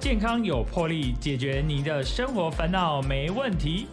健康有魄力，解决你的生活烦恼没问题。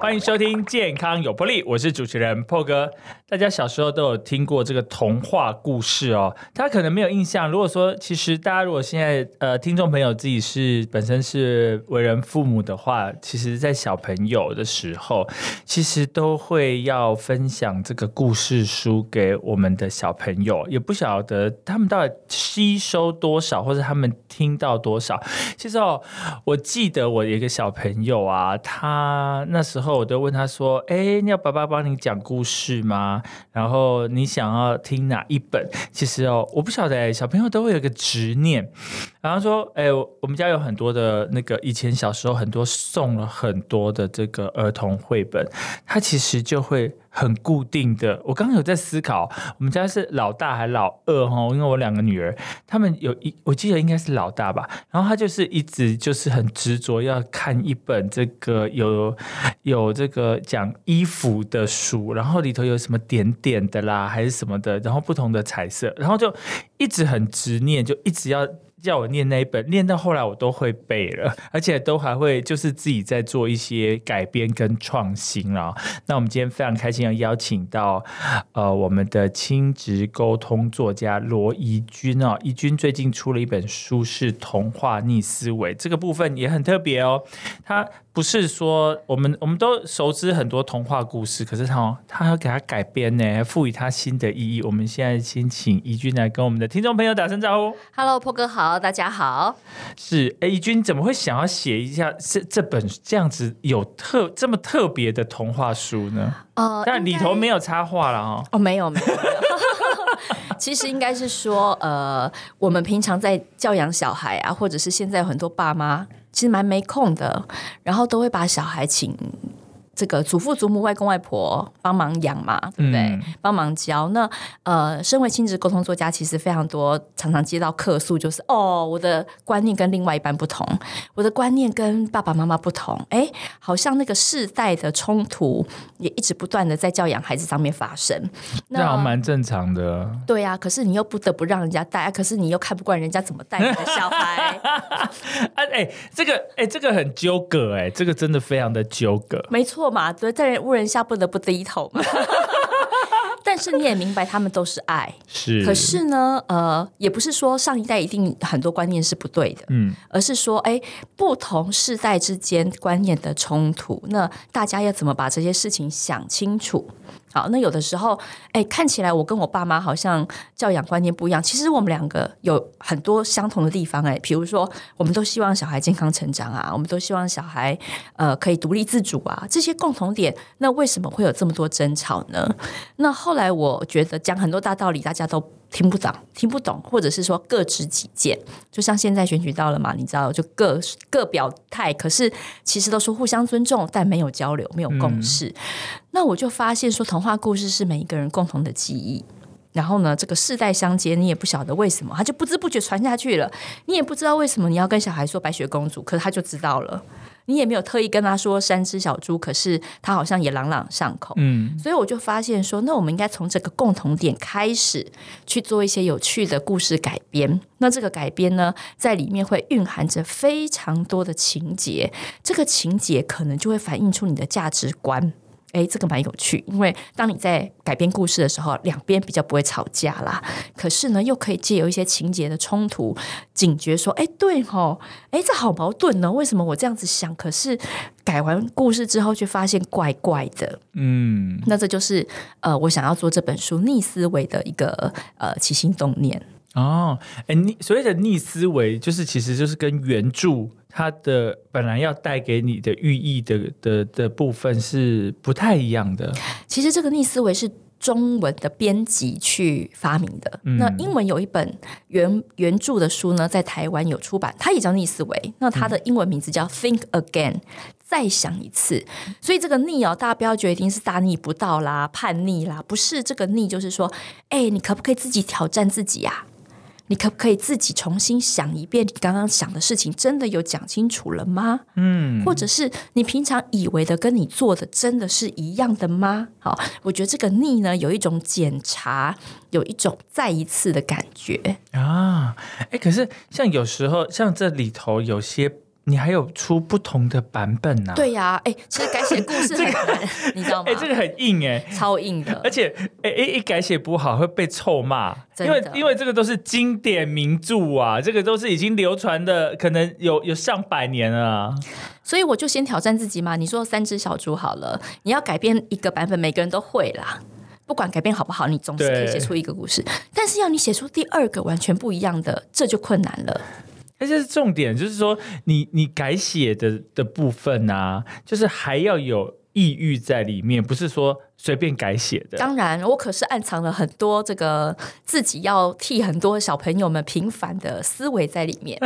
欢迎收听《健康有魄力》，我是主持人破哥。大家小时候都有听过这个童话故事哦，大家可能没有印象。如果说，其实大家如果现在呃，听众朋友自己是本身是为人父母的话，其实，在小朋友的时候，其实都会要分享这个故事书给我们的小朋友，也不晓得他们到底吸收多少，或者他们听到多少。其实哦，我记得我一个小朋友啊，他那时候我都问他说：“哎，你要爸爸帮你讲故事吗？”然后你想要听哪一本？其实哦，我不晓得，小朋友都会有个执念。然后说，哎，我们家有很多的那个，以前小时候很多送了很多的这个儿童绘本，他其实就会。很固定的，我刚刚有在思考，我们家是老大还老二哈？因为我两个女儿，他们有一，我记得应该是老大吧。然后他就是一直就是很执着要看一本这个有有这个讲衣服的书，然后里头有什么点点的啦，还是什么的，然后不同的彩色，然后就一直很执念，就一直要。叫我念那一本，念到后来我都会背了，而且都还会就是自己在做一些改编跟创新啊。那我们今天非常开心要邀请到呃我们的亲职沟通作家罗怡君哦，怡君最近出了一本书是《童话逆思维》，这个部分也很特别哦，他。不是说我们我们都熟知很多童话故事，可是他他要给他改编呢，赋予他新的意义。我们现在先请怡君来跟我们的听众朋友打声招呼。Hello，破哥好，大家好。是，哎，怡君怎么会想要写一下这这本这样子有特这么特别的童话书呢？哦，但里头没有插画了哦。哦，没有没有。其实应该是说，呃，我们平常在教养小孩啊，或者是现在很多爸妈。其实蛮没空的，然后都会把小孩请。这个祖父祖母外公外婆帮忙养嘛，对不对？帮忙教。那呃，身为亲子沟通作家，其实非常多，常常接到客诉，就是哦，我的观念跟另外一半不同，我的观念跟爸爸妈妈不同。哎，好像那个世代的冲突也一直不断的在教养孩子上面发生。那蛮正常的。对呀，可是你又不得不让人家带，可是你又看不惯人家怎么带你的小孩。哎哎，这个哎，这个很纠葛哎，这个真的非常的纠葛。没错。嘛，对，在人无人下不得不低头嘛。但是你也明白，他们都是爱，是。可是呢，呃，也不是说上一代一定很多观念是不对的，嗯，而是说，哎，不同世代之间观念的冲突，那大家要怎么把这些事情想清楚？好，那有的时候，哎，看起来我跟我爸妈好像教养观念不一样，其实我们两个有很多相同的地方，哎，比如说，我们都希望小孩健康成长啊，我们都希望小孩呃可以独立自主啊，这些共同点，那为什么会有这么多争吵呢？那后来我觉得讲很多大道理，大家都。听不懂，听不懂，或者是说各执己见，就像现在选举到了嘛，你知道，就各各表态，可是其实都是互相尊重，但没有交流，没有共识。那我就发现说，童话故事是每一个人共同的记忆。然后呢，这个世代相接，你也不晓得为什么，他就不知不觉传下去了。你也不知道为什么你要跟小孩说白雪公主，可是他就知道了。你也没有特意跟他说三只小猪，可是他好像也朗朗上口。嗯，所以我就发现说，那我们应该从这个共同点开始去做一些有趣的故事改编。那这个改编呢，在里面会蕴含着非常多的情节，这个情节可能就会反映出你的价值观。哎，这个蛮有趣，因为当你在改编故事的时候，两边比较不会吵架啦。可是呢，又可以借由一些情节的冲突，警觉说：“哎，对吼，哎，这好矛盾呢。为什么我这样子想，可是改完故事之后，却发现怪怪的？”嗯，那这就是呃，我想要做这本书逆思维的一个呃起心动念。哦，哎，逆所谓的逆思维，就是其实就是跟原著它的本来要带给你的寓意的的的部分是不太一样的。其实这个逆思维是中文的编辑去发明的。那英文有一本原原著的书呢，在台湾有出版，它也叫逆思维。那它的英文名字叫 Think Again，再想一次。所以这个逆哦，大家不要觉得一定是大逆不道啦、叛逆啦，不是这个逆，就是说，哎，你可不可以自己挑战自己呀？你可不可以自己重新想一遍，你刚刚想的事情真的有讲清楚了吗？嗯，或者是你平常以为的跟你做的真的是一样的吗？好，我觉得这个逆呢，有一种检查，有一种再一次的感觉啊。哎，可是像有时候，像这里头有些。你还有出不同的版本呢？对呀，哎，其实改写故事很 难，你知道吗？哎，这个很硬哎，超硬的，而且哎哎，一改写不好会被臭骂，因为因为这个都是经典名著啊，这个都是已经流传的，可能有有上百年了。所以我就先挑战自己嘛，你说三只小猪好了，你要改编一个版本，每个人都会啦，不管改编好不好，你总是可以写出一个故事。但是要你写出第二个完全不一样的，这就困难了。而且是重点，就是说你你改写的的部分啊，就是还要有抑郁在里面，不是说。随便改写的，当然，我可是暗藏了很多这个自己要替很多小朋友们平反的思维在里面。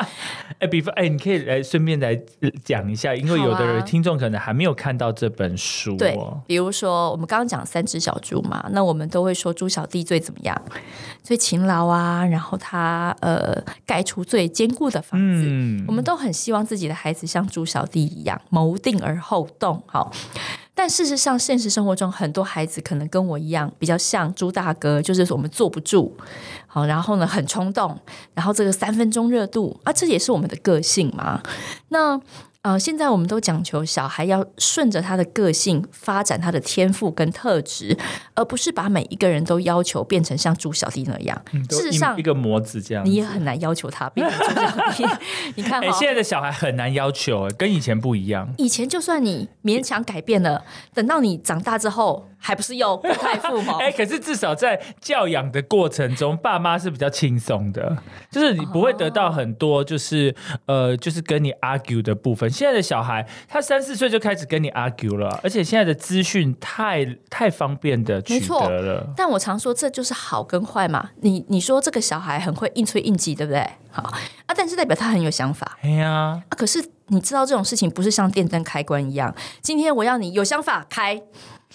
哎，比方，哎，你可以来顺便来讲一下，因为有的人听众可能还没有看到这本书。对，比如说我们刚刚讲三只小猪嘛，那我们都会说猪小弟最怎么样，最勤劳啊，然后他呃盖出最坚固的房子。嗯，我们都很希望自己的孩子像猪小弟一样谋定而后动。好。但事实上，现实生活中很多孩子可能跟我一样，比较像朱大哥，就是我们坐不住，好，然后呢很冲动，然后这个三分钟热度啊，这也是我们的个性嘛。那。呃，现在我们都讲求小孩要顺着他的个性发展他的天赋跟特质，而不是把每一个人都要求变成像猪小弟那样。事实上，一个模子这样，你也很难要求他变成猪小弟。你看，现在的小孩很难要求，跟以前不一样。以前就算你勉强改变了，等到你长大之后。还不是又不太父母？哎，可是至少在教养的过程中，爸妈是比较轻松的，就是你不会得到很多，就是呃，就是跟你 argue 的部分。现在的小孩，他三四岁就开始跟你 argue 了，而且现在的资讯太太方便的取得了。但我常说，这就是好跟坏嘛。你你说这个小孩很会应催应急，对不对？好啊，但是代表他很有想法。哎呀，啊，可是你知道这种事情不是像电灯开关一样，今天我要你有想法开。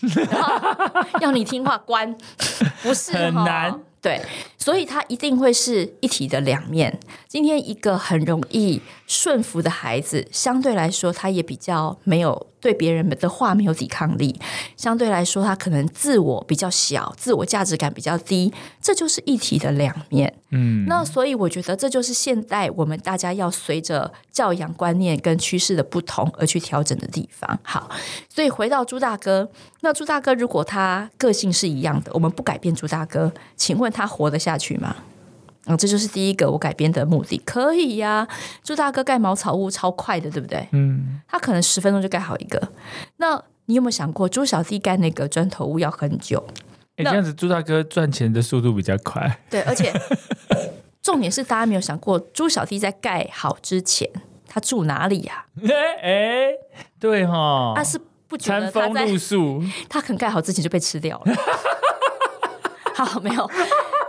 要你听话，关 不是很难。对，所以他一定会是一体的两面。今天一个很容易顺服的孩子，相对来说，他也比较没有对别人的话没有抵抗力。相对来说，他可能自我比较小，自我价值感比较低。这就是一体的两面。嗯，那所以我觉得这就是现代我们大家要随着教养观念跟趋势的不同而去调整的地方。好，所以回到朱大哥，那朱大哥如果他个性是一样的，我们不改变朱大哥，请问？他活得下去吗？啊，这就是第一个我改编的目的。可以呀，朱大哥盖茅草屋超快的，对不对？嗯，他可能十分钟就盖好一个。那你有没有想过，朱小弟盖那个砖头屋要很久？哎，这样子朱大哥赚钱的速度比较快。对，而且 重点是大家没有想过，朱小弟在盖好之前，他住哪里呀？哎，对哈，他是不觉得他露宿，他可能盖好之前就被吃掉了。好，没有，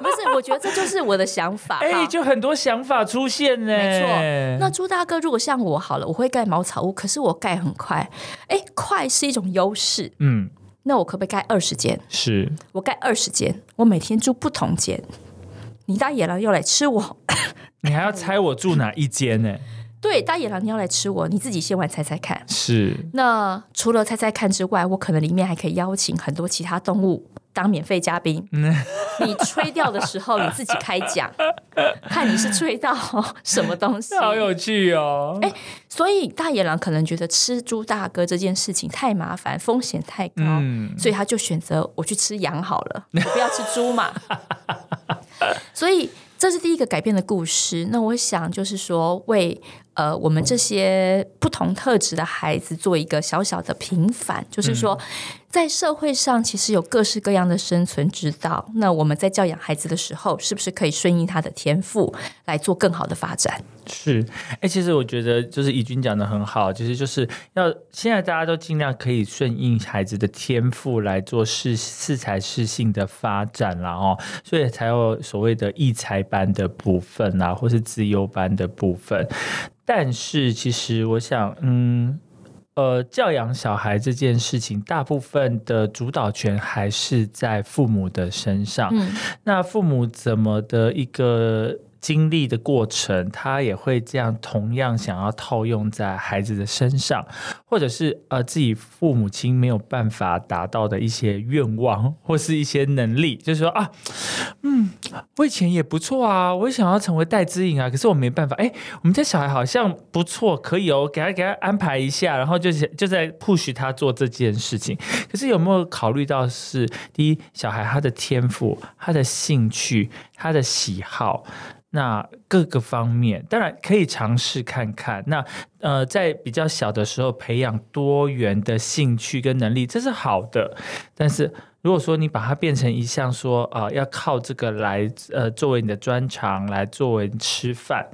不是，我觉得这就是我的想法。哎，就很多想法出现呢。没错，那朱大哥如果像我好了，我会盖茅草屋，可是我盖很快。哎，快是一种优势。嗯，那我可不可以盖二十间？是我盖二十间，我每天住不同间。你大野狼又来吃我，你还要猜我住哪一间呢？对，大野狼你要来吃我，你自己先玩猜猜看。是。那除了猜猜看之外，我可能里面还可以邀请很多其他动物。当免费嘉宾，你吹掉的时候你自己开讲，看你是吹到什么东西，好有趣哦！哎，所以大野狼可能觉得吃猪大哥这件事情太麻烦，风险太高，所以他就选择我去吃羊好了，不要吃猪嘛。所以这是第一个改变的故事。那我想就是说为。呃，我们这些不同特质的孩子做一个小小的平反，就是说，在社会上其实有各式各样的生存之道。那我们在教养孩子的时候，是不是可以顺应他的天赋来做更好的发展？是，哎，其实我觉得就是怡君讲的很好，其实就是要现在大家都尽量可以顺应孩子的天赋来做适适才适性的发展啦哦，所以才有所谓的异才班的部分啊，或是自优班的部分。但是，其实我想，嗯，呃，教养小孩这件事情，大部分的主导权还是在父母的身上。嗯，那父母怎么的一个？经历的过程，他也会这样同样想要套用在孩子的身上，或者是呃自己父母亲没有办法达到的一些愿望或是一些能力，就是说啊，嗯，我以前也不错啊，我也想要成为戴之颖啊，可是我没办法。哎，我们家小孩好像不错，可以哦，给他给他安排一下，然后就是就在 push 他做这件事情。可是有没有考虑到是第一，小孩他的天赋、他的兴趣、他的喜好？那各个方面当然可以尝试看看。那呃，在比较小的时候培养多元的兴趣跟能力，这是好的。但是如果说你把它变成一项说啊，要靠这个来呃作为你的专长，来作为吃饭，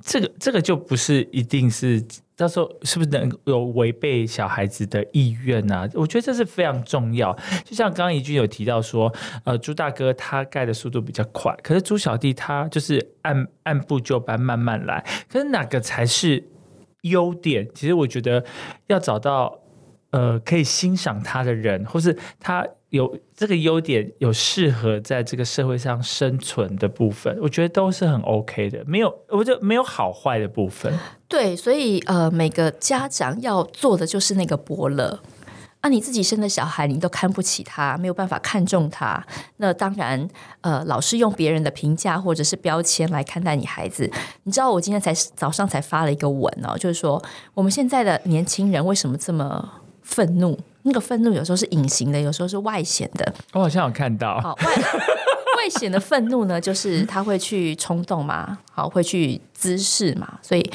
这个这个就不是一定是。到时候是不是能有违背小孩子的意愿呢？我觉得这是非常重要。就像刚刚怡君有提到说，呃，朱大哥他盖的速度比较快，可是朱小弟他就是按按部就班慢慢来。可是哪个才是优点？其实我觉得要找到呃可以欣赏他的人，或是他。有这个优点，有适合在这个社会上生存的部分，我觉得都是很 OK 的，没有，我觉得没有好坏的部分。对，所以呃，每个家长要做的就是那个伯乐。啊，你自己生的小孩，你都看不起他，没有办法看重他，那当然，呃，老是用别人的评价或者是标签来看待你孩子。你知道，我今天才早上才发了一个文哦，就是说我们现在的年轻人为什么这么愤怒？那个愤怒有时候是隐形的，有时候是外显的。我好像有看到，好外 外显的愤怒呢，就是他会去冲动嘛，好，会去滋事嘛，所以。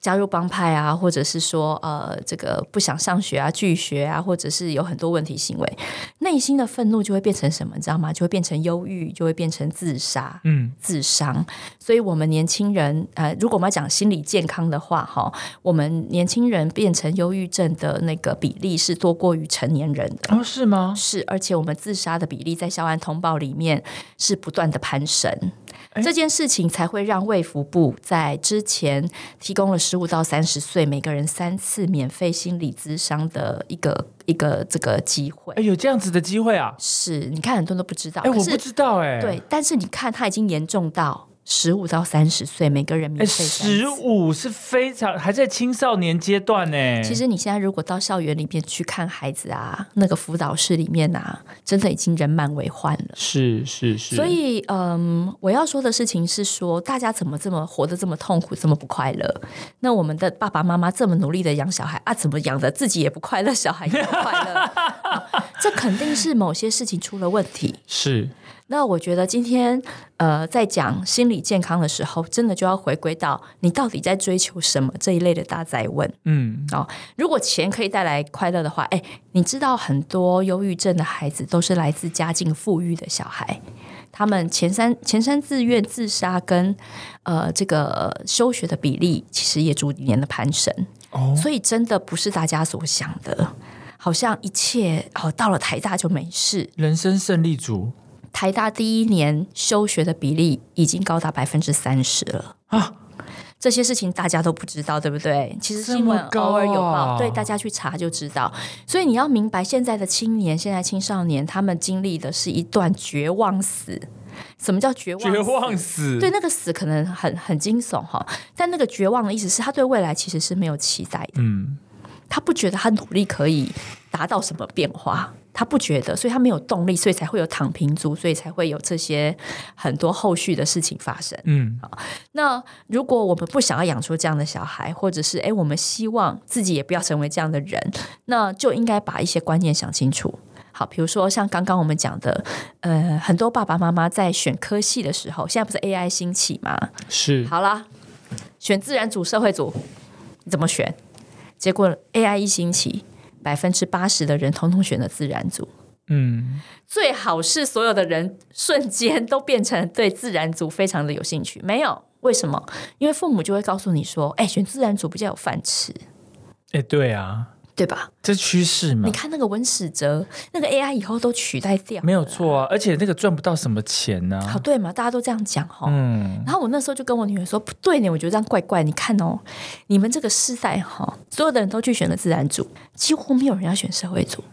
加入帮派啊，或者是说呃，这个不想上学啊，拒学啊，或者是有很多问题行为，内心的愤怒就会变成什么？你知道吗？就会变成忧郁，就会变成自杀，嗯，自伤。所以，我们年轻人呃，如果我们要讲心理健康的话，哈，我们年轻人变成忧郁症的那个比例是多过于成年人的哦？是吗？是，而且我们自杀的比例在校安通报里面是不断的攀升。这件事情才会让卫福部在之前提供了十五到三十岁每个人三次免费心理咨商的一个一个这个机会。哎，有这样子的机会啊？是，你看很多人都不知道。哎，我不知道哎。对，但是你看，他已经严重到。十五到三十岁，每个人免费。十五是非常还在青少年阶段呢。其实你现在如果到校园里面去看孩子啊，那个辅导室里面啊，真的已经人满为患了。是是是。所以，嗯，我要说的事情是说，大家怎么这么活得这么痛苦，这么不快乐？那我们的爸爸妈妈这么努力的养小孩啊，怎么养的自己也不快乐，小孩也不快乐？这肯定是某些事情出了问题。是。那我觉得今天，呃，在讲心理健康的时候，真的就要回归到你到底在追求什么这一类的大灾问。嗯，哦，如果钱可以带来快乐的话，哎，你知道很多忧郁症的孩子都是来自家境富裕的小孩，他们前三前三自愿自杀跟呃这个休学的比例，其实也逐年的攀升。哦，所以真的不是大家所想的，好像一切哦到了台大就没事，人生胜利组。台大第一年休学的比例已经高达百分之三十了啊！这些事情大家都不知道，对不对？其实新闻偶尔有报，对大家去查就知道。所以你要明白，现在的青年、现在青少年，他们经历的是一段绝望死。什么叫绝望？绝望死？对，那个死可能很很惊悚哈，但那个绝望的意思是他对未来其实是没有期待的。嗯，他不觉得他努力可以达到什么变化。他不觉得，所以他没有动力，所以才会有躺平族，所以才会有这些很多后续的事情发生。嗯，好，那如果我们不想要养出这样的小孩，或者是哎，我们希望自己也不要成为这样的人，那就应该把一些观念想清楚。好，比如说像刚刚我们讲的，呃，很多爸爸妈妈在选科系的时候，现在不是 AI 兴起吗？是，好啦，选自然组、社会组，你怎么选？结果 AI 一兴起。百分之八十的人统统选了自然组，嗯，最好是所有的人瞬间都变成对自然组非常的有兴趣。没有为什么？因为父母就会告诉你说：“哎，选自然组比较有饭吃。”哎，对啊。对吧？这趋势嘛，你看那个文史哲，那个 AI 以后都取代掉，没有错啊，而且那个赚不到什么钱呢。好，对嘛，大家都这样讲哈。嗯，然后我那时候就跟我女儿说，不对呢，我觉得这样怪怪。你看哦，你们这个世代哈，所有的人都去选了自然组，几乎没有人要选社会组。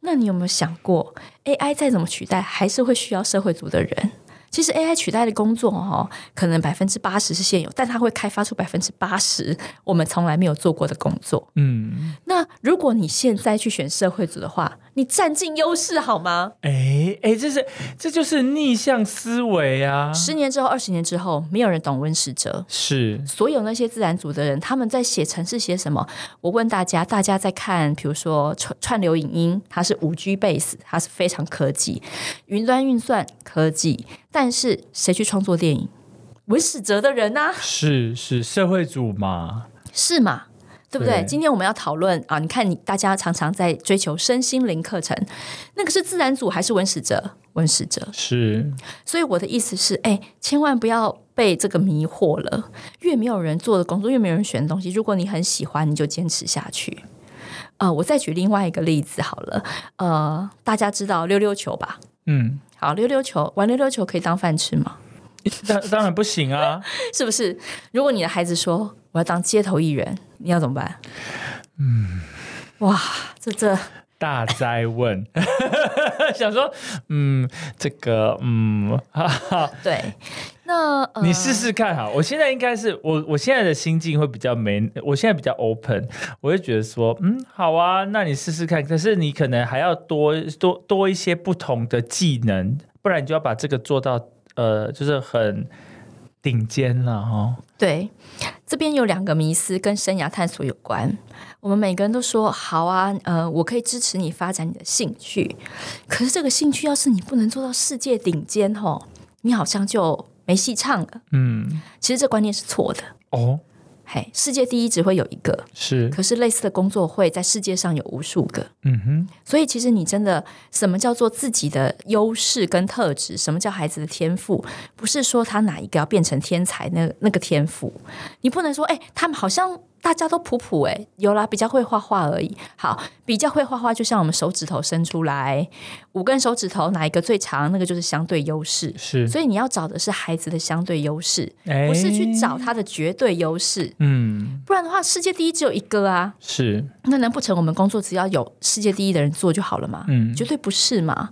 那你有没有想过，AI 再怎么取代，还是会需要社会组的人？其实 AI 取代的工作哈，可能百分之八十是现有，但它会开发出百分之八十我们从来没有做过的工作。嗯，那如果你现在去选社会组的话，你占尽优势好吗？哎哎，这是这就是逆向思维啊！十年之后、二十年之后，没有人懂温史哲，是所有那些自然组的人，他们在写程式写什么？我问大家，大家在看，比如说串串流影音，它是五 G base，它是非常科技，云端运算科技，但是谁去创作电影？文史哲的人呢？是是社会组嘛？是嘛？对不对？今天我们要讨论啊！你看，你大家常常在追求身心灵课程，那个是自然组还是文史哲？文史哲是。所以我的意思是，哎，千万不要被这个迷惑了。越没有人做的工作，越没有人选的东西，如果你很喜欢，你就坚持下去。呃，我再举另外一个例子好了。呃，大家知道溜溜球吧？嗯，好，溜溜球玩溜溜球可以当饭吃吗？当当然不行啊，是不是？如果你的孩子说我要当街头艺人，你要怎么办？嗯，哇，这这大灾问，想说，嗯，这个，嗯，对，那你试试看哈。我现在应该是我，我现在的心境会比较没，我现在比较 open，我会觉得说，嗯，好啊，那你试试看。可是你可能还要多多多一些不同的技能，不然你就要把这个做到。呃，就是很顶尖了哈。对，这边有两个迷思跟生涯探索有关。我们每个人都说好啊，呃，我可以支持你发展你的兴趣。可是这个兴趣要是你不能做到世界顶尖吼，你好像就没戏唱了。嗯，其实这观念是错的哦。嘿，世界第一只会有一个，是。可是类似的工作会在世界上有无数个，嗯哼。所以其实你真的什么叫做自己的优势跟特质？什么叫孩子的天赋？不是说他哪一个要变成天才，那那个天赋，你不能说，哎，他们好像。大家都普普哎，有啦，比较会画画而已。好，比较会画画，就像我们手指头伸出来，五根手指头哪一个最长，那个就是相对优势。是，所以你要找的是孩子的相对优势，不是去找他的绝对优势。嗯，不然的话，世界第一只有一个啊。是，那难不成我们工作只要有世界第一的人做就好了吗？嗯，绝对不是嘛。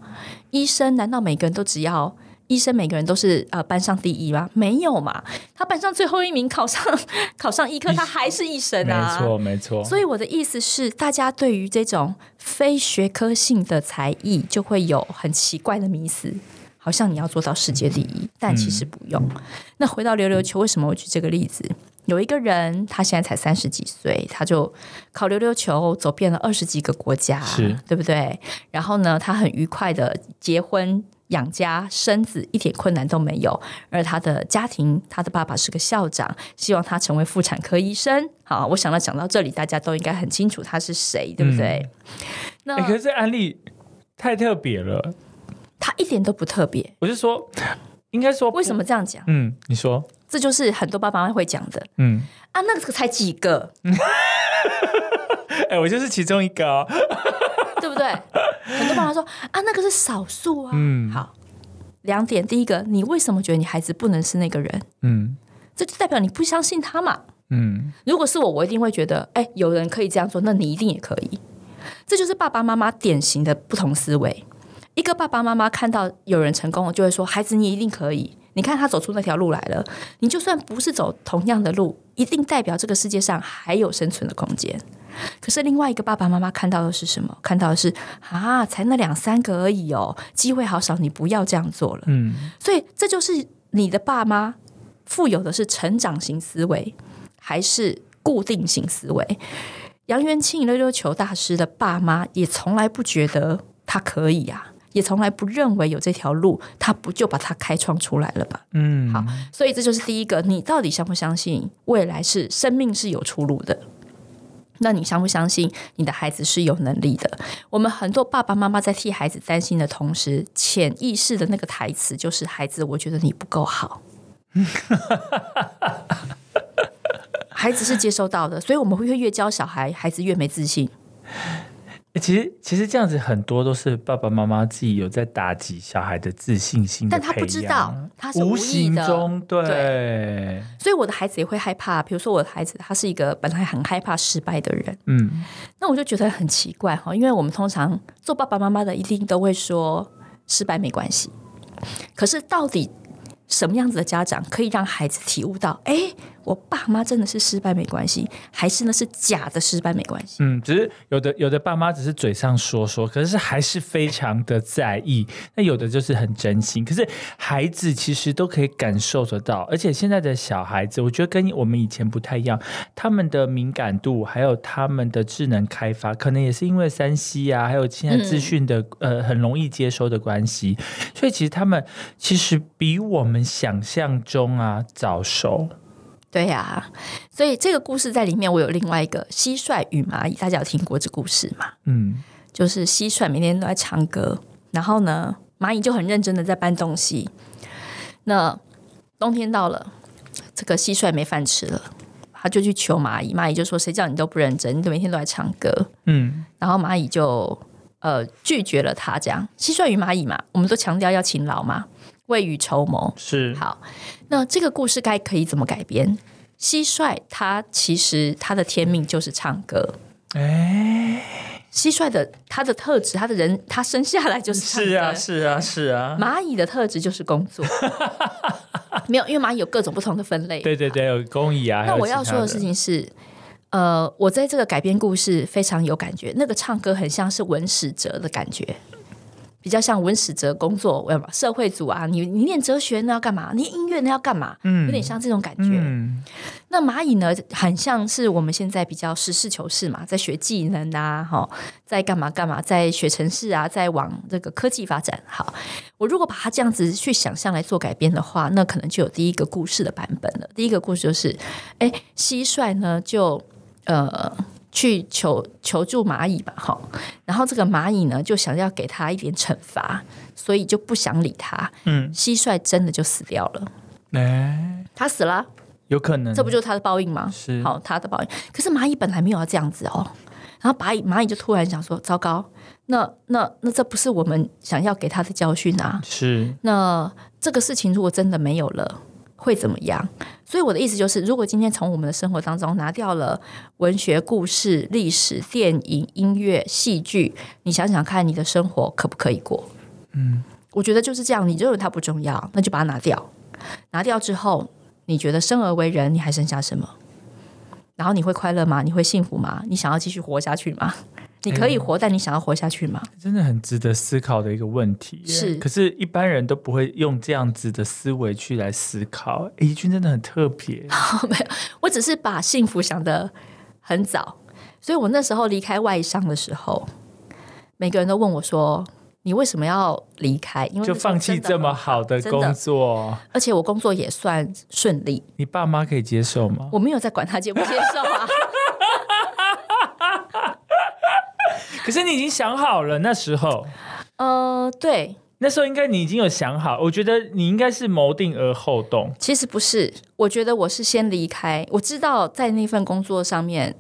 医生难道每个人都只要？医生每个人都是呃班上第一吗？没有嘛，他班上最后一名考上 考上医科，他还是医生啊。没错，没错。所以我的意思是，大家对于这种非学科性的才艺，就会有很奇怪的迷思，好像你要做到世界第一，但其实不用。那回到溜溜球，为什么我举这个例子？有一个人，他现在才三十几岁，他就考溜溜球，走遍了二十几个国家，是对不对？然后呢，他很愉快的结婚。养家生子一点困难都没有，而他的家庭，他的爸爸是个校长，希望他成为妇产科医生。好，我想到讲到这里，大家都应该很清楚他是谁，对不对？那可是这案例太特别了，他一点都不特别。我是说，应该说为什么这样讲？嗯，你说，这就是很多爸爸妈妈会讲的。嗯，啊，那个才几个？哎，我就是其中一个。对不对？很多爸妈说啊，那个是少数啊。嗯，好，两点，第一个，你为什么觉得你孩子不能是那个人？嗯，这就代表你不相信他嘛。嗯，如果是我，我一定会觉得，哎，有人可以这样做，那你一定也可以。这就是爸爸妈妈典型的不同思维。一个爸爸妈妈看到有人成功了，就会说，孩子，你一定可以。你看他走出那条路来了，你就算不是走同样的路，一定代表这个世界上还有生存的空间。可是另外一个爸爸妈妈看到的是什么？看到的是啊，才那两三个而已哦，机会好少，你不要这样做了。嗯，所以这就是你的爸妈富有的是成长型思维，还是固定型思维？杨元庆溜溜球大师的爸妈也从来不觉得他可以啊，也从来不认为有这条路，他不就把它开创出来了吧？嗯，好，所以这就是第一个，你到底相不相信未来是生命是有出路的？那你相不相信你的孩子是有能力的？我们很多爸爸妈妈在替孩子担心的同时，潜意识的那个台词就是：“孩子，我觉得你不够好。” 孩子是接收到的，所以我们会越教小孩，孩子越没自信。其实，其实这样子很多都是爸爸妈妈自己有在打击小孩的自信心，但他不知道，他是无形中对。所以我的孩子也会害怕。比如说，我的孩子他是一个本来很害怕失败的人，嗯，那我就觉得很奇怪哈，因为我们通常做爸爸妈妈的一定都会说失败没关系，可是到底。什么样子的家长可以让孩子体悟到？哎，我爸妈真的是失败没关系，还是那是假的失败没关系？嗯，只是有的有的爸妈只是嘴上说说，可是还是非常的在意。那有的就是很真心，可是孩子其实都可以感受得到。而且现在的小孩子，我觉得跟我们以前不太一样，他们的敏感度还有他们的智能开发，可能也是因为三 C 啊，还有现在资讯的呃很容易接收的关系，所以其实他们其实比我们。想象中啊，早熟，对呀，所以这个故事在里面，我有另外一个蟋蟀与蚂蚁，大家有听过这故事吗？嗯，就是蟋蟀每天都在唱歌，然后呢，蚂蚁就很认真的在搬东西。那冬天到了，这个蟋蟀没饭吃了，他就去求蚂蚁，蚂蚁就说：“谁叫你都不认真，你每天都在唱歌。”嗯，然后蚂蚁就呃拒绝了他，这样蟋蟀与蚂蚁嘛，我们都强调要勤劳嘛。未雨绸缪是好，那这个故事该可以怎么改编？蟋蟀它其实它的天命就是唱歌。哎，蟋蟀的它的特质，它的人，它生下来就是是啊是啊是啊。蚂蚁的特质就是工作，没有，因为蚂蚁有各种不同的分类。对对对，有工蚁啊。那我要说的事情是，呃，我在这个改编故事非常有感觉，那个唱歌很像是文史哲的感觉。比较像文史哲工作，社会组啊？你你念哲学呢要干嘛？你音乐呢要干嘛？嗯，有点像这种感觉。那蚂蚁呢，很像是我们现在比较实事求是嘛，在学技能啊，哈，在干嘛干嘛，在学城市啊，在往这个科技发展。好，我如果把它这样子去想象来做改编的话，那可能就有第一个故事的版本了。第一个故事就是，哎，蟋蟀呢就呃。去求求助蚂蚁吧，哈，然后这个蚂蚁呢就想要给他一点惩罚，所以就不想理他。嗯，蟋蟀真的就死掉了。哎，他死了，有可能，这不就是他的报应吗？是，好，他的报应。可是蚂蚁本来没有要这样子哦，然后蚂蚁蚂蚁就突然想说：糟糕，那那那这不是我们想要给他的教训啊？是，那这个事情如果真的没有了。会怎么样？所以我的意思就是，如果今天从我们的生活当中拿掉了文学、故事、历史、电影、音乐、戏剧，你想想看，你的生活可不可以过？嗯，我觉得就是这样。你认为它不重要，那就把它拿掉。拿掉之后，你觉得生而为人，你还剩下什么？然后你会快乐吗？你会幸福吗？你想要继续活下去吗？你可以活，但你想要活下去吗？真的很值得思考的一个问题。是，可是一般人都不会用这样子的思维去来思考。怡君真的很特别。没有，我只是把幸福想得很早，所以我那时候离开外商的时候，每个人都问我说：“你为什么要离开？”因为就放弃这么好的工作，而且我工作也算顺利。你爸妈可以接受吗？我没有在管他接不接受啊。可是你已经想好了那时候，呃，对，那时候应该你已经有想好。我觉得你应该是谋定而后动。其实不是，我觉得我是先离开。我知道在那份工作上面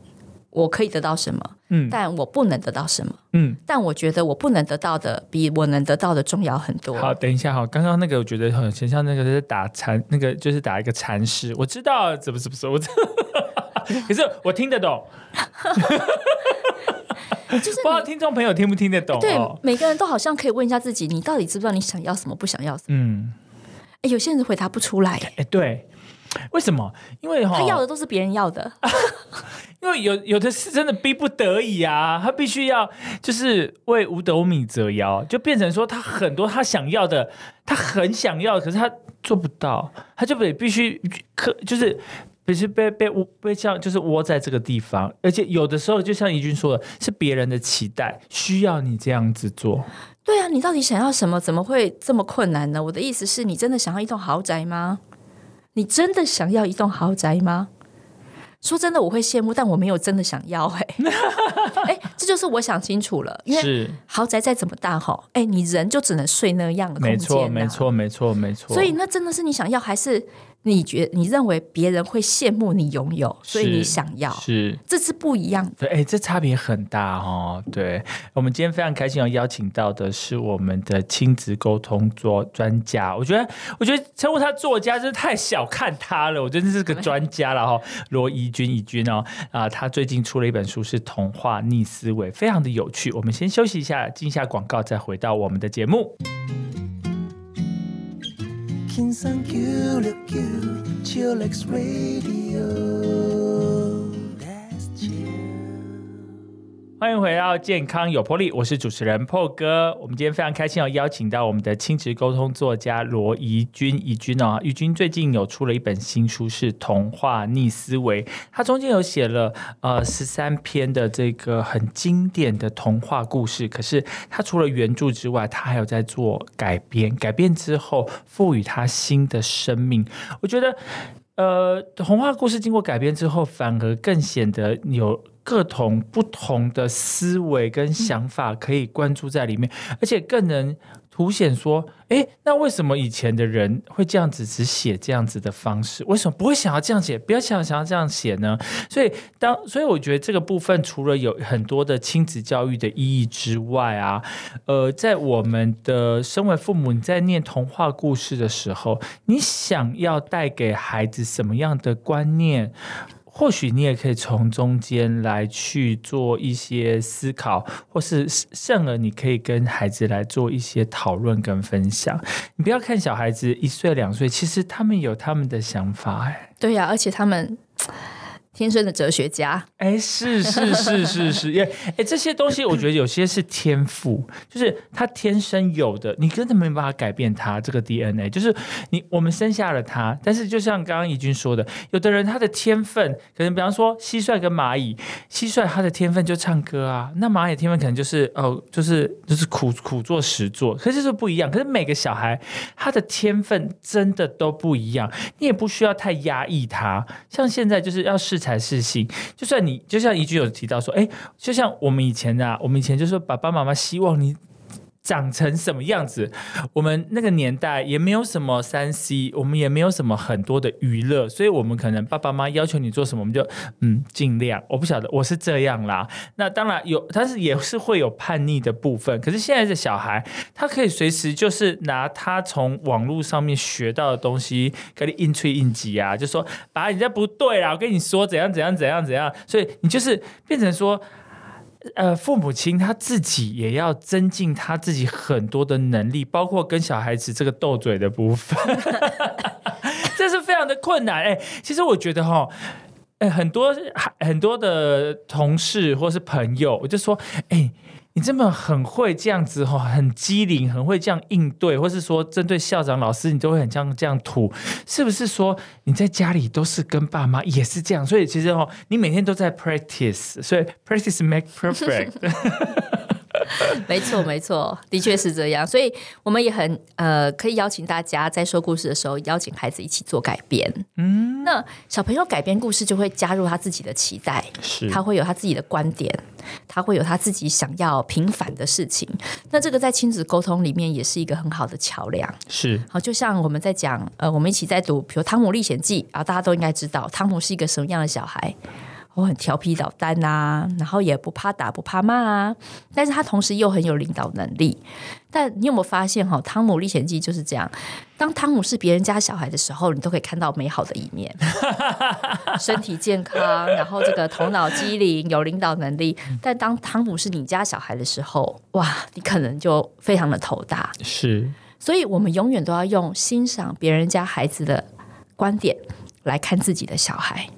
我可以得到什么，嗯，但我不能得到什么，嗯，但我觉得我不能得到的比我能得到的重要很多。好，等一下，哈，刚刚那个我觉得很像那个是打禅，那个就是打一个禅师。我知道怎么怎么说，我 可是我听得懂。就是不知道听众朋友听不听得懂？对，每个人都好像可以问一下自己：你到底知不知道你想要什么，不想要什么？嗯，哎，有些人回答不出来。哎，对，为什么？因为他要的都是别人要的。因为有有的是真的逼不得已啊，他必须要就是为五斗米折腰，就变成说他很多他想要的，他很想要，可是他做不到，他就得必须可就是。必须被被窝被像就是窝在这个地方，而且有的时候就像怡君说的，是别人的期待需要你这样子做。对啊，你到底想要什么？怎么会这么困难呢？我的意思是你真的想要一栋豪宅吗？你真的想要一栋豪宅吗？说真的，我会羡慕，但我没有真的想要。哎，哎，这就是我想清楚了，因为豪宅再怎么大哈，哎，你人就只能睡那样的空间。没错，没错，没错，没错。所以那真的是你想要，还是？你觉你认为别人会羡慕你拥有，所以你想要，是这是不一样的。对，哎，这差别很大哦。对我们今天非常开心要邀请到的是我们的亲子沟通做专家。我觉得，我觉得称呼他作家真是太小看他了。我觉得是个专家了哈。罗怡君，怡君哦，啊，他最近出了一本书是《童话逆思维》，非常的有趣。我们先休息一下，进一下广告，再回到我们的节目。King San Q, Q, Chillax Radio. 欢迎回到健康有魄力，我是主持人破哥。我们今天非常开心要邀请到我们的亲子沟通作家罗怡君，怡君哦，怡君最近有出了一本新书，是《童话逆思维》，他中间有写了呃十三篇的这个很经典的童话故事。可是他除了原著之外，他还有在做改编，改编之后赋予他新的生命。我觉得，呃，童话故事经过改编之后，反而更显得有。各种不同的思维跟想法可以关注在里面，而且更能凸显说，哎，那为什么以前的人会这样子只写这样子的方式？为什么不会想要这样写？不要想想要这样写呢？所以当所以我觉得这个部分除了有很多的亲子教育的意义之外啊，呃，在我们的身为父母，你在念童话故事的时候，你想要带给孩子什么样的观念？或许你也可以从中间来去做一些思考，或是甚而你可以跟孩子来做一些讨论跟分享。你不要看小孩子一岁两岁，其实他们有他们的想法，哎，对呀，而且他们。天生的哲学家，哎，是是是是是，因为哎，这些东西我觉得有些是天赋，就是他天生有的，你根本没办法改变他这个 DNA，就是你我们生下了他，但是就像刚刚怡君说的，有的人他的天分可能，比方说蟋蟀跟蚂蚁，蟋蟀他的天分就唱歌啊，那蚂蚁天分可能就是哦，就是就是苦苦做实做，可是就是不一样。可是每个小孩他的天分真的都不一样，你也不需要太压抑他，像现在就是要试。才还是性。就算你就像一句有提到说，哎，就像我们以前啊，我们以前就是爸爸妈妈希望你。长成什么样子？我们那个年代也没有什么三 C，我们也没有什么很多的娱乐，所以我们可能爸爸妈妈要求你做什么，我们就嗯尽量。我不晓得我是这样啦。那当然有，但是也是会有叛逆的部分。可是现在的小孩，他可以随时就是拿他从网络上面学到的东西给你应吹硬挤啊，就说爸，你这不对啦，我跟你说怎样怎样怎样怎样。所以你就是变成说。呃，父母亲他自己也要增进他自己很多的能力，包括跟小孩子这个斗嘴的部分，这是非常的困难。哎，其实我觉得哈，哎，很多很多的同事或是朋友，我就说，哎。你这么很会这样子哈，很机灵，很会这样应对，或是说针对校长、老师，你都会很像这样吐，是不是说你在家里都是跟爸妈也是这样？所以其实哦，你每天都在 practice，所以 practice make perfect。没错，没错，的确是这样。所以我们也很呃，可以邀请大家在说故事的时候，邀请孩子一起做改编。嗯，那小朋友改编故事就会加入他自己的期待，是他会有他自己的观点，他会有他自己想要平反的事情。那这个在亲子沟通里面也是一个很好的桥梁。是好，就像我们在讲呃，我们一起在读，比如《汤姆历险记》啊，大家都应该知道汤姆是一个什么样的小孩。我很调皮捣蛋呐，然后也不怕打不怕骂啊，但是他同时又很有领导能力。但你有没有发现哈，《汤姆历险记》就是这样，当汤姆是别人家小孩的时候，你都可以看到美好的一面，身体健康，然后这个头脑机灵，有领导能力。但当汤姆是你家小孩的时候，哇，你可能就非常的头大。是，所以我们永远都要用欣赏别人家孩子的观点来看自己的小孩。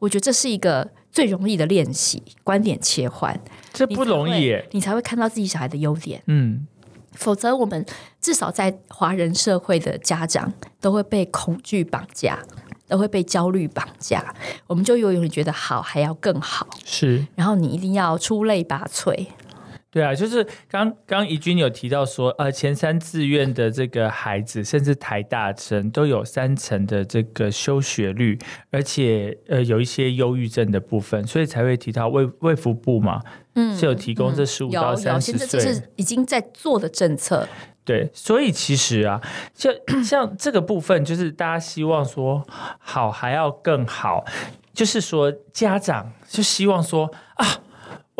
我觉得这是一个最容易的练习，观点切换，这不容易，你才会看到自己小孩的优点。嗯，否则我们至少在华人社会的家长都会被恐惧绑架，都会被焦虑绑架，我们就永远觉得好还要更好，是，然后你一定要出类拔萃。对啊，就是刚刚怡君有提到说，呃，前三志愿的这个孩子，甚至台大生都有三成的这个休学率，而且呃有一些忧郁症的部分，所以才会提到卫卫福部嘛，嗯，是有提供这十五到三十岁，这是已经在做的政策。对，所以其实啊，就像这个部分，就是大家希望说好还要更好，就是说家长就希望说啊。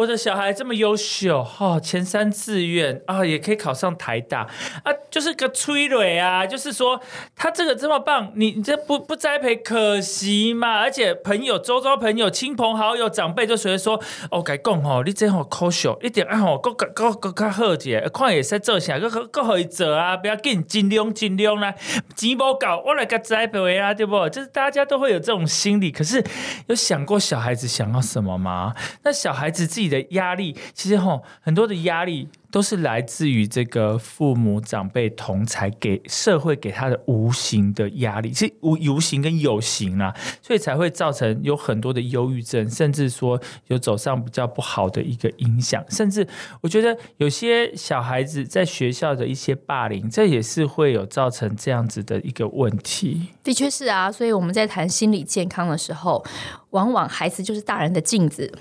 我的小孩这么优秀，哈，前三志愿啊，也可以考上台大啊，就是个催蕊啊，就是说他这个这么棒，你你这不不栽培可惜嘛？而且朋友、周遭朋友、亲朋好友、长辈就随说，哦，该讲吼，你真好可秀，一点啊吼，各各各各较好者，看也是做啥，各各可以做啊，不要紧，尽量尽量啦，钱不够，我来个栽培啊，对不？就是大家都会有这种心理，可是有想过小孩子想要什么吗？那小孩子自己。的压力，其实哈，很多的压力都是来自于这个父母长辈同才给社会给他的无形的压力，是无无形跟有形啊，所以才会造成有很多的忧郁症，甚至说有走上比较不好的一个影响，甚至我觉得有些小孩子在学校的一些霸凌，这也是会有造成这样子的一个问题。的确是啊，所以我们在谈心理健康的时候，往往孩子就是大人的镜子。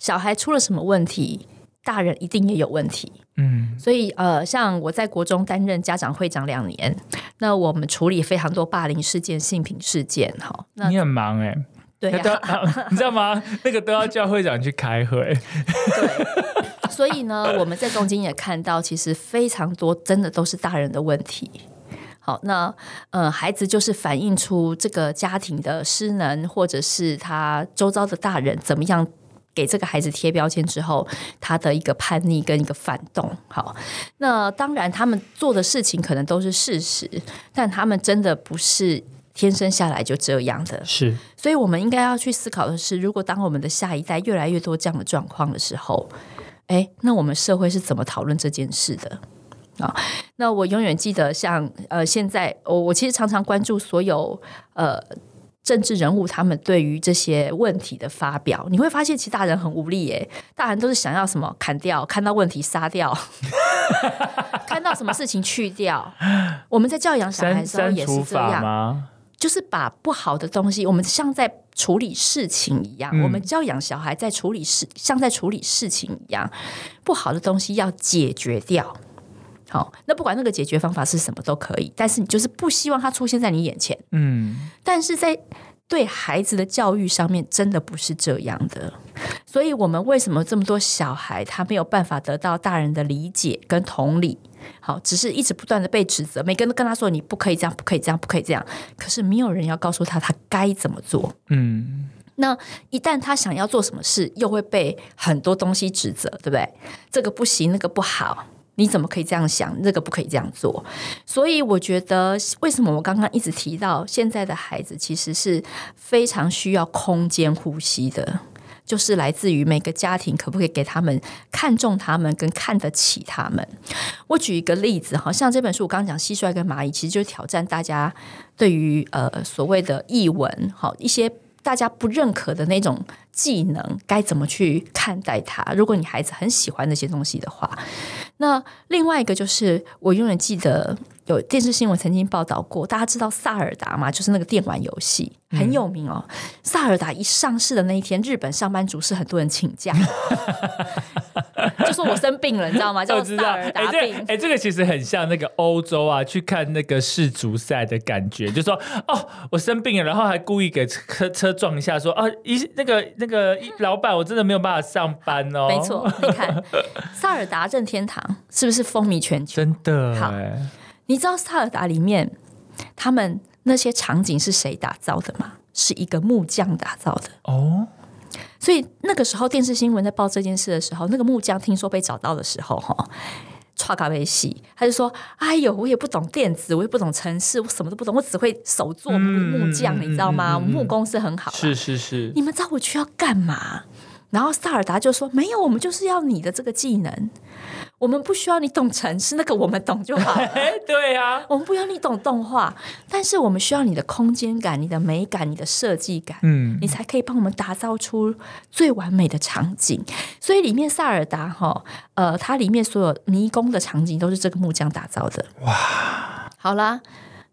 小孩出了什么问题，大人一定也有问题。嗯，所以呃，像我在国中担任家长会长两年，那我们处理非常多霸凌事件、性平事件。哈，你很忙哎，对啊，你知道吗？那个都要叫会长去开会。对，所以呢，我们在中间也看到，其实非常多真的都是大人的问题。好，那呃，孩子就是反映出这个家庭的失能，或者是他周遭的大人怎么样。给这个孩子贴标签之后，他的一个叛逆跟一个反动，好，那当然他们做的事情可能都是事实，但他们真的不是天生下来就这样的，是，所以我们应该要去思考的是，如果当我们的下一代越来越多这样的状况的时候，哎，那我们社会是怎么讨论这件事的啊？那我永远记得，像呃，现在我我其实常常关注所有呃。政治人物他们对于这些问题的发表，你会发现其实大人很无力耶。大人都是想要什么砍掉，看到问题杀掉，看到什么事情去掉。我们在教养小孩的时候也是这样，就是把不好的东西，我们像在处理事情一样。我们教养小孩在处理事，像在处理事情一样，不好的东西要解决掉。好，那不管那个解决方法是什么都可以，但是你就是不希望它出现在你眼前。嗯，但是在对孩子的教育上面，真的不是这样的。所以，我们为什么这么多小孩他没有办法得到大人的理解跟同理？好，只是一直不断的被指责，每个人都跟他说你不可以这样，不可以这样，不可以这样。可是没有人要告诉他他该怎么做。嗯，那一旦他想要做什么事，又会被很多东西指责，对不对？这个不行，那个不好。你怎么可以这样想？那个不可以这样做。所以我觉得，为什么我刚刚一直提到现在的孩子其实是非常需要空间呼吸的，就是来自于每个家庭可不可以给他们看重他们跟看得起他们。我举一个例子，好像这本书我刚刚讲蟋蟀跟蚂蚁，其实就是挑战大家对于呃所谓的译文，好一些。大家不认可的那种技能，该怎么去看待它？如果你孩子很喜欢那些东西的话，那另外一个就是，我永远记得有电视新闻曾经报道过，大家知道萨尔达嘛？就是那个电玩游戏。很有名哦，萨尔达一上市的那一天，日本上班族是很多人请假，就说我生病了，你知道吗？叫萨尔达病。哎，这个其实很像那个欧洲啊，去看那个世足赛的感觉，就说哦，我生病了，然后还故意给车车撞一下，说啊，一那个那个老板，我真的没有办法上班哦。没错，你看萨尔达任天堂是不是风靡全球？真的。好，你知道萨尔达里面他们。那些场景是谁打造的吗？是一个木匠打造的哦。所以那个时候电视新闻在报这件事的时候，那个木匠听说被找到的时候，哈，唰咖啡戏，他就说：“哎呦，我也不懂电子，我也不懂城市，我什么都不懂，我只会手做木匠，你知道吗？木工是很好，是是是。你们知道我去要干嘛？”然后萨尔达就说：“没有，我们就是要你的这个技能。”我们不需要你懂城市，那个我们懂就好。对啊，我们不要你懂动画，但是我们需要你的空间感、你的美感、你的设计感，嗯，你才可以帮我们打造出最完美的场景。所以里面萨尔达哈，呃，它里面所有迷宫的场景都是这个木匠打造的。哇，好啦，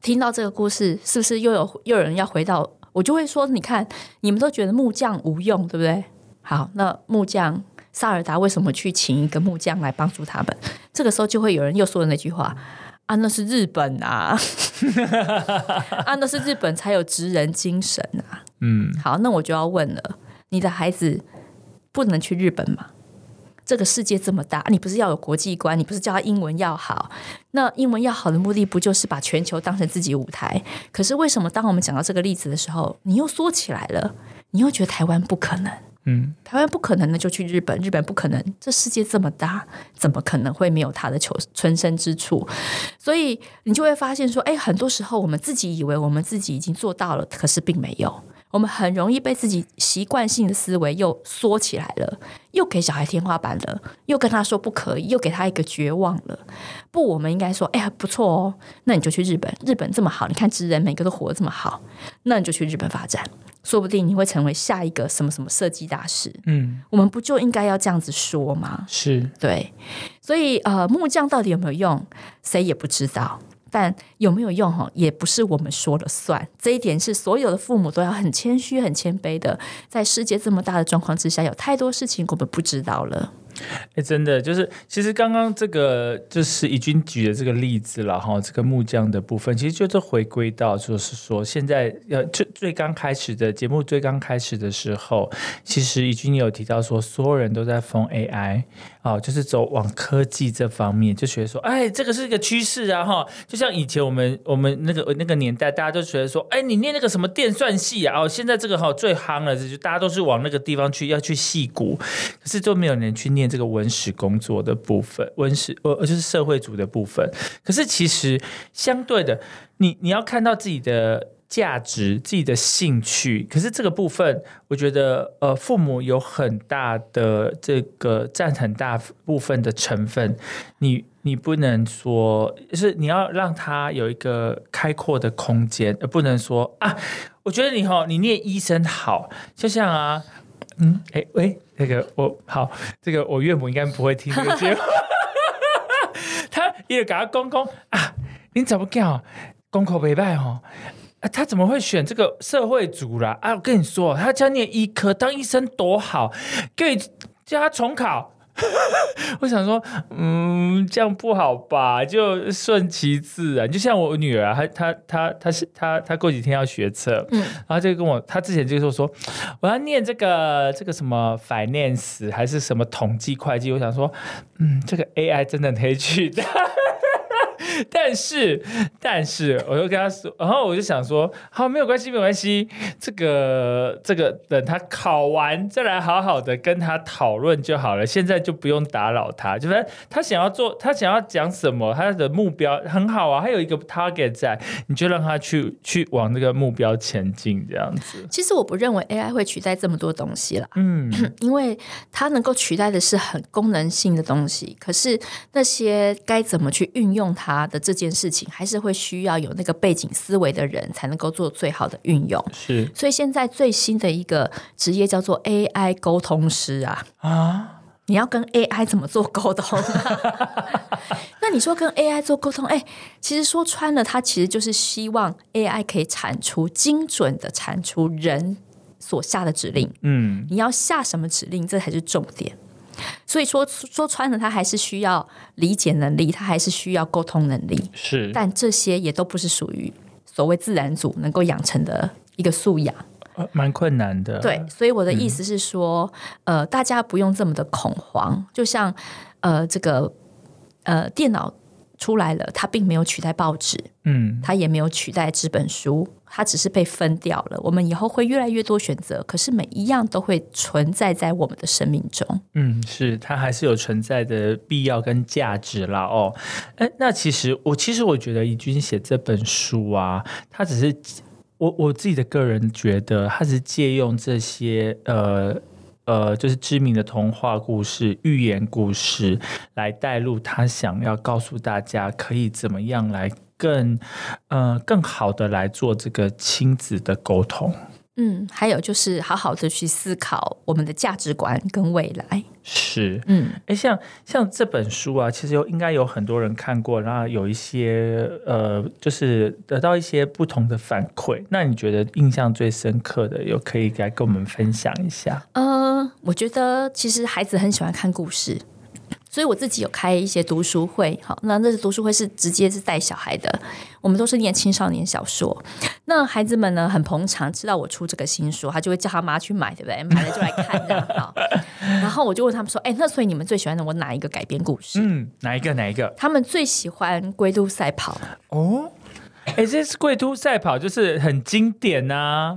听到这个故事，是不是又有又有人要回到？我就会说，你看，你们都觉得木匠无用，对不对？好，那木匠。萨尔达为什么去请一个木匠来帮助他们？这个时候就会有人又说的那句话啊，那是日本啊，啊，那是日本才有职人精神啊。嗯，好，那我就要问了，你的孩子不能去日本吗？这个世界这么大，你不是要有国际观？你不是教他英文要好？那英文要好的目的不就是把全球当成自己舞台？可是为什么当我们讲到这个例子的时候，你又缩起来了？你又觉得台湾不可能？嗯，台湾不可能，那就去日本。日本不可能，这世界这么大，怎么可能会没有他的求存身之处？所以你就会发现说，哎，很多时候我们自己以为我们自己已经做到了，可是并没有。我们很容易被自己习惯性的思维又缩起来了，又给小孩天花板了，又跟他说不可以，又给他一个绝望了。不，我们应该说，哎呀，不错哦，那你就去日本，日本这么好，你看职人每个都活得这么好，那你就去日本发展，说不定你会成为下一个什么什么设计大师。嗯，我们不就应该要这样子说吗？是对，所以呃，木匠到底有没有用，谁也不知道。但有没有用哈，也不是我们说了算。这一点是所有的父母都要很谦虚、很谦卑的。在世界这么大的状况之下，有太多事情我们不知道了。哎，真的就是，其实刚刚这个就是已经举的这个例子了哈。这个木匠的部分，其实就是回归到，就是说现在要最最刚开始的节目最刚开始的时候，其实已经有提到说，所有人都在封 AI 哦，就是走往科技这方面，就觉得说，哎，这个是一个趋势啊哈。就像以前我们我们那个那个年代，大家都觉得说，哎，你念那个什么电算系啊，哦，现在这个哈最夯了，就大家都是往那个地方去，要去戏骨，可是都没有人去念。这个文史工作的部分，文史呃，就是社会组的部分。可是其实相对的，你你要看到自己的价值、自己的兴趣。可是这个部分，我觉得呃，父母有很大的这个占很大部分的成分。你你不能说，就是你要让他有一个开阔的空间，而不能说啊，我觉得你哈，你念医生好，就像啊。嗯，哎喂，那个我好，这个我岳母应该不会听这个节目，他也给他公公啊，你怎么讲？公口没拜哦，啊，他怎么会选这个社会组啦？啊，我跟你说，他家念医科当医生多好，可以叫他重考。我想说，嗯，这样不好吧？就顺其自然。就像我女儿，她她她她是她她过几天要学车，嗯，然后就跟我，她之前就说说我要念这个这个什么 finance 还是什么统计会计。我想说，嗯，这个 AI 真的可以取代。但是，但是，我就跟他说，然后我就想说，好，没有关系，没有关系，这个，这个，等他考完再来好好的跟他讨论就好了。现在就不用打扰他，就是他想要做，他想要讲什么，他的目标很好啊，还有一个 target 在，你就让他去去往那个目标前进，这样子。其实我不认为 AI 会取代这么多东西啦，嗯，因为它能够取代的是很功能性的东西，可是那些该怎么去运用它。的这件事情还是会需要有那个背景思维的人才能够做最好的运用。是，所以现在最新的一个职业叫做 AI 沟通师啊啊！你要跟 AI 怎么做沟通？那你说跟 AI 做沟通，哎，其实说穿了，它其实就是希望 AI 可以产出精准的产出人所下的指令。嗯，你要下什么指令，这才是重点。所以说说穿了，他还是需要理解能力，他还是需要沟通能力。是，但这些也都不是属于所谓自然组能够养成的一个素养，蛮困难的。对，所以我的意思是说，呃，大家不用这么的恐慌。就像呃，这个呃，电脑出来了，它并没有取代报纸，嗯，它也没有取代纸本书。它只是被分掉了，我们以后会越来越多选择，可是每一样都会存在在我们的生命中。嗯，是它还是有存在的必要跟价值啦。哦。哎，那其实我其实我觉得怡君写这本书啊，他只是我我自己的个人觉得，他是借用这些呃呃，就是知名的童话故事、寓言故事来带入他想要告诉大家可以怎么样来。更呃更好的来做这个亲子的沟通，嗯，还有就是好好的去思考我们的价值观跟未来。是，嗯，哎，像像这本书啊，其实有应该有很多人看过，然后有一些呃，就是得到一些不同的反馈。那你觉得印象最深刻的，有可以来跟我们分享一下？呃，我觉得其实孩子很喜欢看故事。所以我自己有开一些读书会，好，那那是读书会是直接是带小孩的，我们都是念青少年小说。那孩子们呢很捧场，知道我出这个新书，他就会叫他妈去买，对不对？买了就来看这样好。然后我就问他们说：“哎，那所以你们最喜欢的我哪一个改编故事？嗯，哪一个？哪一个？他们最喜欢《龟兔赛跑》哦。哎，这是《龟兔赛跑》，就是很经典呐。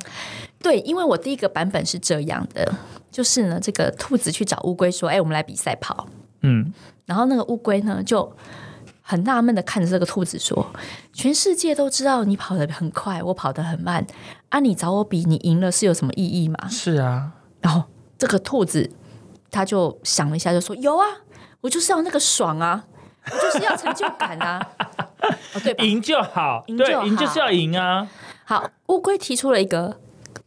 对，因为我第一个版本是这样的，就是呢，这个兔子去找乌龟说：‘哎，我们来比赛跑。’嗯，然后那个乌龟呢，就很纳闷的看着这个兔子说：“全世界都知道你跑得很快，我跑得很慢，啊，你找我比，你赢了是有什么意义吗？”是啊，然后这个兔子他就想了一下，就说：“有啊，我就是要那个爽啊，我就是要成就感啊，哦对，赢就好，对，赢就是要赢啊。”好，乌龟提出了一个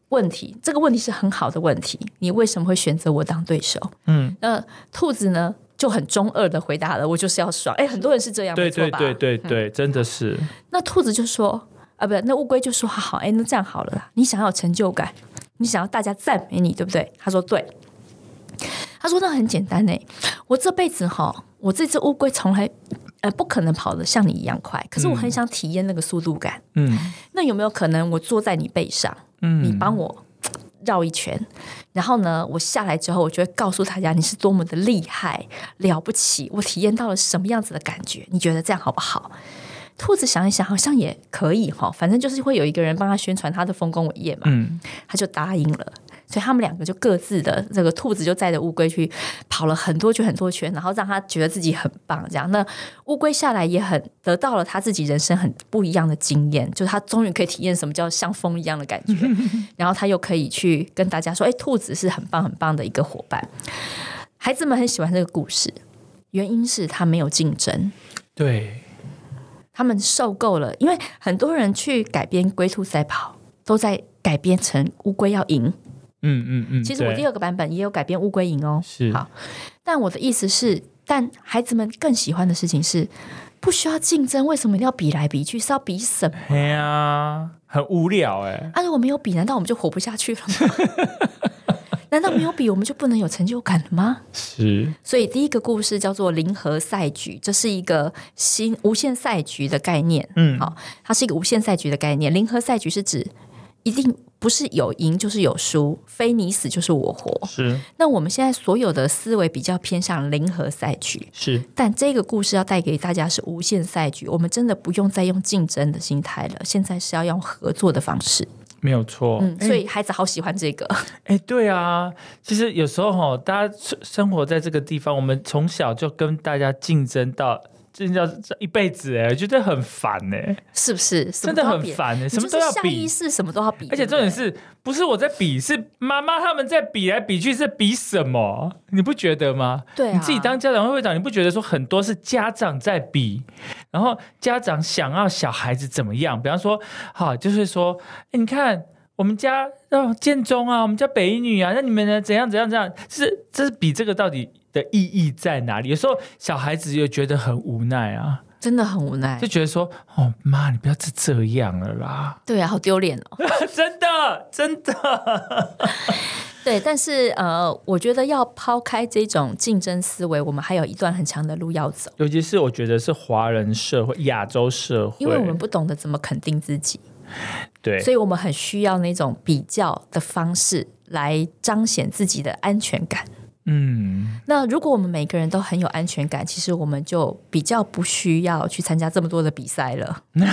问题，这个问题是很好的问题，你为什么会选择我当对手？嗯，那兔子呢？就很中二的回答了，我就是要爽。哎，很多人是这样，对对对对对，真的是。那兔子就说啊，不，那乌龟就说好，哎，那这样好了啦，你想要成就感，你想要大家赞美你，对不对？他说对。他说那很简单呢，我这辈子哈，我这只乌龟从来呃不可能跑得像你一样快，可是我很想体验那个速度感。嗯，那有没有可能我坐在你背上，嗯，你帮我？绕一圈，然后呢，我下来之后，我就会告诉大家你是多么的厉害、了不起，我体验到了什么样子的感觉？你觉得这样好不好？兔子想一想，好像也可以哈，反正就是会有一个人帮他宣传他的丰功伟业嘛，嗯，他就答应了。所以他们两个就各自的这个兔子就载着乌龟去跑了很多圈很多圈，然后让他觉得自己很棒。这样，那乌龟下来也很得到了他自己人生很不一样的经验，就是他终于可以体验什么叫像风一样的感觉。然后他又可以去跟大家说：“哎，兔子是很棒很棒的一个伙伴。”孩子们很喜欢这个故事，原因是他没有竞争。对，他们受够了，因为很多人去改编龟兔赛跑，都在改编成乌龟要赢。嗯嗯嗯，其实我第二个版本也有改编乌龟赢哦，是好，但我的意思是，但孩子们更喜欢的事情是不需要竞争，为什么一定要比来比去？是要比什么？哎呀，很无聊哎。啊，如果没有比，难道我们就活不下去了吗？难道没有比，我们就不能有成就感了吗？是。所以第一个故事叫做零和赛局，这是一个新无限赛局的概念。嗯，好，它是一个无限赛局的概念。零和赛局是指一定。不是有赢就是有输，非你死就是我活。是。那我们现在所有的思维比较偏向零和赛局。是。但这个故事要带给大家是无限赛局，我们真的不用再用竞争的心态了，现在是要用合作的方式。没有错。嗯，所以孩子好喜欢这个。哎，对啊，其实有时候哈，大家生活在这个地方，我们从小就跟大家竞争到。真的这一辈子哎，觉得很烦哎，是不是？真的很烦哎，什么都要比，是什么都要比。而且重点是不是我在比，是妈妈他们在比来比去，是比什么？你不觉得吗？对，你自己当家长会会长，你不觉得说很多是家长在比，然后家长想要小孩子怎么样？比方说，好，就是说，你看我们家哦建中啊，我们家北女啊，那你们呢？怎样怎样怎样？是这是比这个到底？的意义在哪里？有时候小孩子又觉得很无奈啊，真的很无奈，就觉得说：“哦，妈，你不要再这样了啦。”对啊，好丢脸哦！真的，真的。对，但是呃，我觉得要抛开这种竞争思维，我们还有一段很长的路要走。尤其是我觉得是华人社会、亚洲社会，因为我们不懂得怎么肯定自己，对，所以我们很需要那种比较的方式来彰显自己的安全感。嗯，那如果我们每个人都很有安全感，其实我们就比较不需要去参加这么多的比赛了。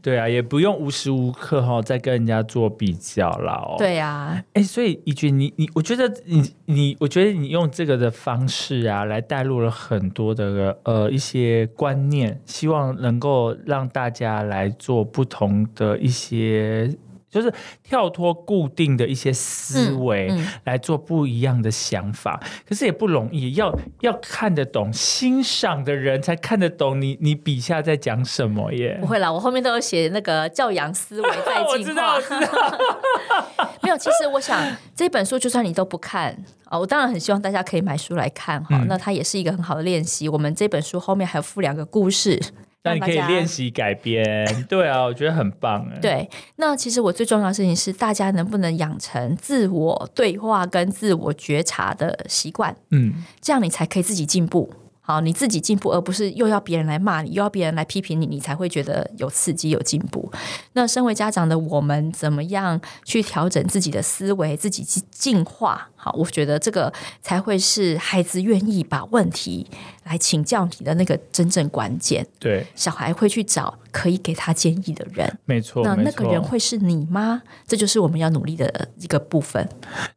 对啊，也不用无时无刻哈在跟人家做比较了哦。对啊，哎，所以一君，你你，我觉得你你，我觉得你用这个的方式啊，来带入了很多的呃一些观念，希望能够让大家来做不同的一些。就是跳脱固定的一些思维来做不一样的想法。可是也不容易，要要看得懂、欣赏的人才看得懂你你笔下在讲什么耶。不会啦，我后面都有写那个教养思维在进化。没有，其实我想这本书就算你都不看啊，我当然很希望大家可以买书来看哈。那它也是一个很好的练习。我们这本书后面还有附两个故事。那你可以练习改编，对啊，我觉得很棒哎。对，那其实我最重要的事情是，大家能不能养成自我对话跟自我觉察的习惯？嗯，这样你才可以自己进步。好，你自己进步，而不是又要别人来骂你，又要别人来批评你，你才会觉得有刺激、有进步。那身为家长的我们，怎么样去调整自己的思维，自己去进化？好，我觉得这个才会是孩子愿意把问题来请教你的那个真正关键。对，小孩会去找可以给他建议的人。没错，那那个人会是你吗？这就是我们要努力的一个部分。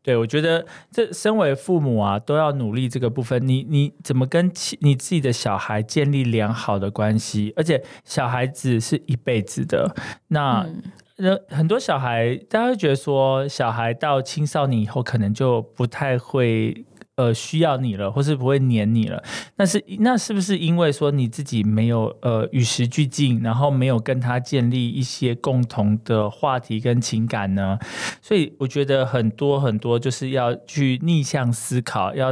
对，我觉得这身为父母啊，都要努力这个部分。你你怎么跟你自己的小孩建立良好的关系，而且小孩子是一辈子的。那那很多小孩，大家会觉得说，小孩到青少年以后，可能就不太会。呃，需要你了，或是不会黏你了，那是那是不是因为说你自己没有呃与时俱进，然后没有跟他建立一些共同的话题跟情感呢？所以我觉得很多很多就是要去逆向思考，要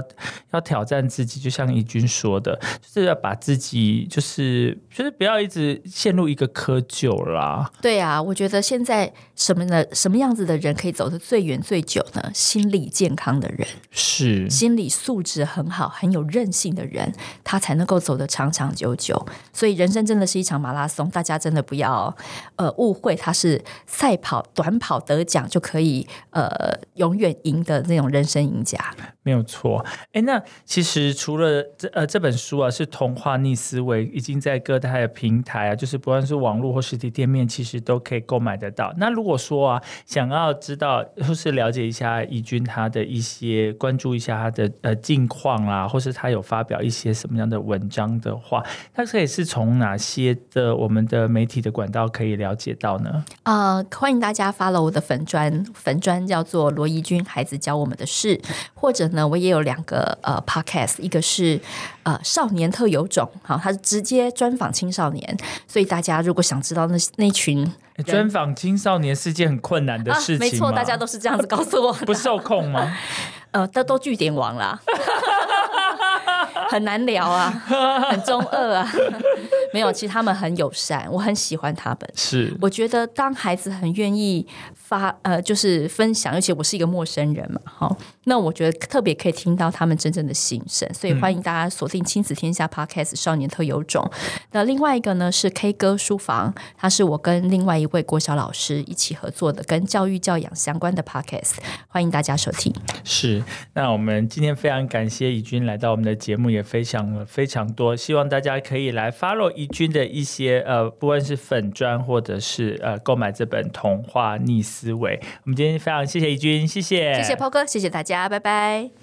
要挑战自己，就像怡君说的，就是要把自己就是就是不要一直陷入一个窠臼啦。对啊，我觉得现在什么的什么样子的人可以走得最远最久呢？心理健康的人是心。心理素质很好、很有韧性的人，他才能够走得长长久久。所以，人生真的是一场马拉松，大家真的不要呃误会，他是赛跑、短跑得奖就可以呃永远赢的那种人生赢家。没有错。哎，那其实除了这呃这本书啊，是童话逆思维，已经在各大的平台啊，就是不论是网络或实体店面，其实都可以购买得到。那如果说啊，想要知道或是了解一下怡君他的一些，关注一下他的。呃，近况啦，或是他有发表一些什么样的文章的话，他可以是从哪些的我们的媒体的管道可以了解到呢？呃，欢迎大家 follow 我的粉砖，粉砖叫做罗怡君孩子教我们的事，或者呢，我也有两个呃 podcast，一个是呃少年特有种，好，他是直接专访青少年，所以大家如果想知道那那群专访青少年是件很困难的事情，没错，大家都是这样子告诉我，不受控吗？呃，都都据点王啦，很难聊啊，很中二啊。没有，其实他们很友善，我很喜欢他们。是，我觉得当孩子很愿意发，呃，就是分享，而且我是一个陌生人嘛，好，那我觉得特别可以听到他们真正的心声。所以欢迎大家锁定亲子天下 Podcast 少年特有种。那另外一个呢是 K 歌书房，它是我跟另外一位国小老师一起合作的，跟教育教养相关的 Podcast，欢迎大家收听。是。那我们今天非常感谢怡君来到我们的节目，也分享了非常多。希望大家可以来 follow 怡君的一些呃，不管是粉砖或者是呃，购买这本《童话逆思维》。我们今天非常谢谢怡君，谢谢，谢谢 PO 哥，谢谢大家，拜拜。